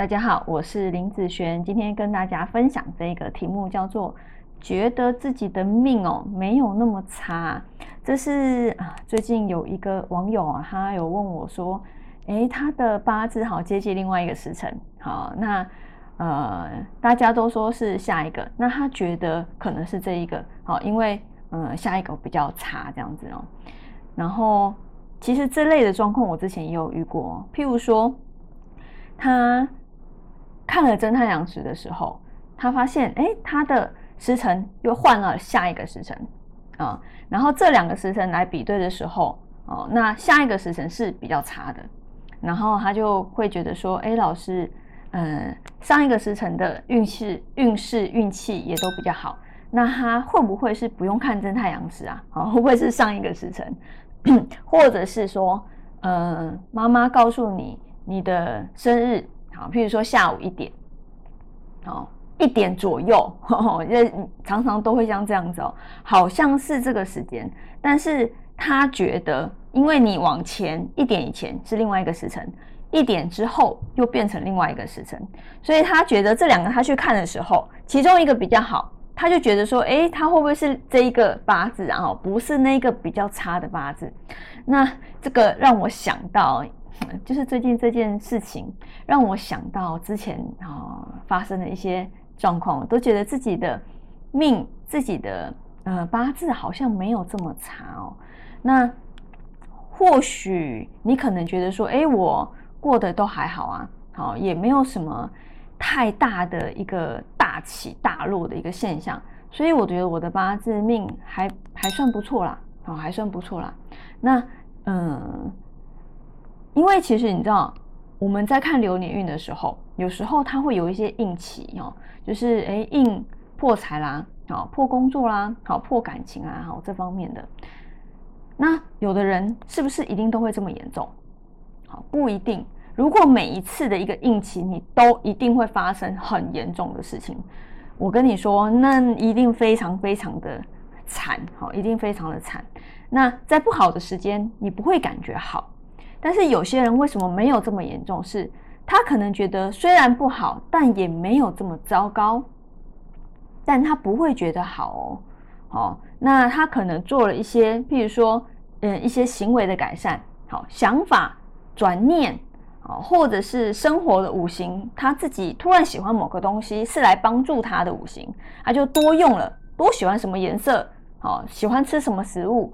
大家好，我是林子璇，今天跟大家分享这个题目叫做“觉得自己的命哦没有那么差”。这是啊，最近有一个网友啊，他有问我说：“诶，他的八字好接近另外一个时辰，好，那呃，大家都说是下一个，那他觉得可能是这一个，好，因为嗯，下一个比较差这样子哦。然后其实这类的状况我之前也有遇过，譬如说。”他看了真太阳时的时候，他发现，哎，他的时辰又换了下一个时辰啊。然后这两个时辰来比对的时候，哦，那下一个时辰是比较差的。然后他就会觉得说，哎，老师，嗯，上一个时辰的运势、运势、运气也都比较好。那他会不会是不用看真太阳时啊？啊，会不会是上一个时辰，或者是说，嗯，妈妈告诉你？你的生日好，譬如说下午一点，哦，一点左右，这常常都会像这样子哦，好像是这个时间，但是他觉得，因为你往前一点以前是另外一个时辰，一点之后又变成另外一个时辰，所以他觉得这两个他去看的时候，其中一个比较好，他就觉得说，哎，他会不会是这一个八字啊？不是那个比较差的八字，那这个让我想到。就是最近这件事情让我想到之前啊发生的一些状况，都觉得自己的命、自己的呃八字好像没有这么差哦。那或许你可能觉得说，哎，我过得都还好啊，好也没有什么太大的一个大起大落的一个现象，所以我觉得我的八字命还还算不错啦，好还算不错啦。那嗯。因为其实你知道，我们在看流年运的时候，有时候它会有一些应期哦，就是哎应破财啦，好破工作啦，好破感情啊，好这方面的。那有的人是不是一定都会这么严重？好不一定。如果每一次的一个应期你都一定会发生很严重的事情，我跟你说，那一定非常非常的惨，好一定非常的惨。那在不好的时间，你不会感觉好。但是有些人为什么没有这么严重？是他可能觉得虽然不好，但也没有这么糟糕，但他不会觉得好哦。好，那他可能做了一些，譬如说，嗯，一些行为的改善，好，想法转念，好，或者是生活的五行，他自己突然喜欢某个东西，是来帮助他的五行，他就多用了，多喜欢什么颜色，好，喜欢吃什么食物。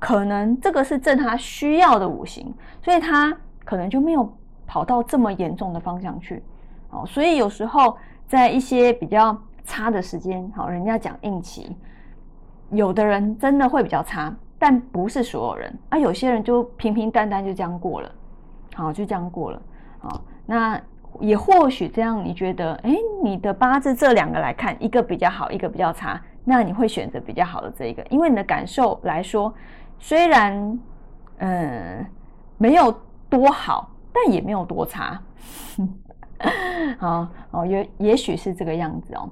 可能这个是正他需要的五行，所以他可能就没有跑到这么严重的方向去。哦，所以有时候在一些比较差的时间，好，人家讲应期，有的人真的会比较差，但不是所有人。啊，有些人就平平淡淡就这样过了，好，就这样过了。好，那也或许这样，你觉得，哎，你的八字这两个来看，一个比较好，一个比较差，那你会选择比较好的这一个，因为你的感受来说。虽然，嗯，没有多好，但也没有多差。好哦，也也许是这个样子哦。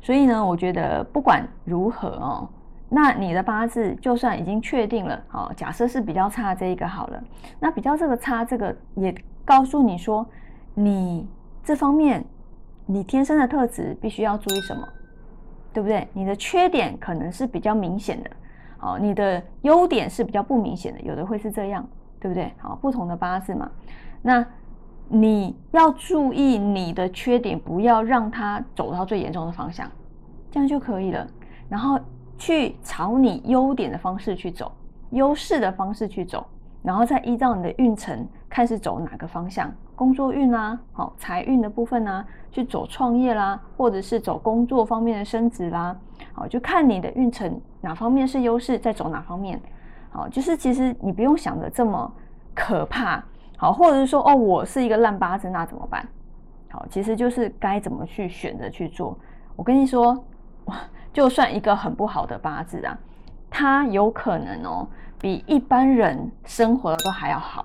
所以呢，我觉得不管如何哦，那你的八字就算已经确定了，好，假设是比较差这一个好了，那比较这个差这个也告诉你说，你这方面你天生的特质必须要注意什么，对不对？你的缺点可能是比较明显的。哦，你的优点是比较不明显的，有的会是这样，对不对？好，不同的八字嘛，那你要注意你的缺点，不要让它走到最严重的方向，这样就可以了。然后去朝你优点的方式去走，优势的方式去走，然后再依照你的运程，看是走哪个方向。工作运啊，好财运的部分呢，去走创业啦，或者是走工作方面的升职啦，好就看你的运程哪方面是优势，再走哪方面，好就是其实你不用想的这么可怕，好或者是说哦我是一个烂八字那怎么办？好其实就是该怎么去选择去做。我跟你说，就算一个很不好的八字啊，它有可能哦比一般人生活的都还要好。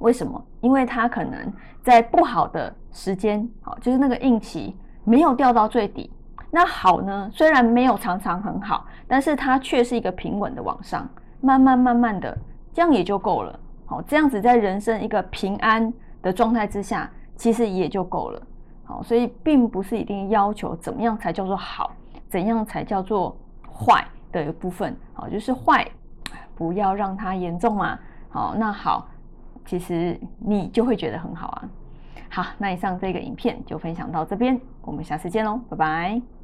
为什么？因为他可能在不好的时间，好，就是那个应期没有掉到最底。那好呢，虽然没有常常很好，但是它却是一个平稳的往上，慢慢慢慢的，这样也就够了。好，这样子在人生一个平安的状态之下，其实也就够了。好，所以并不是一定要求怎么样才叫做好，怎样才叫做坏的一部分。好，就是坏，不要让它严重嘛。好，那好，其实你就会觉得很好啊。好，那以上这个影片就分享到这边，我们下次见喽，拜拜。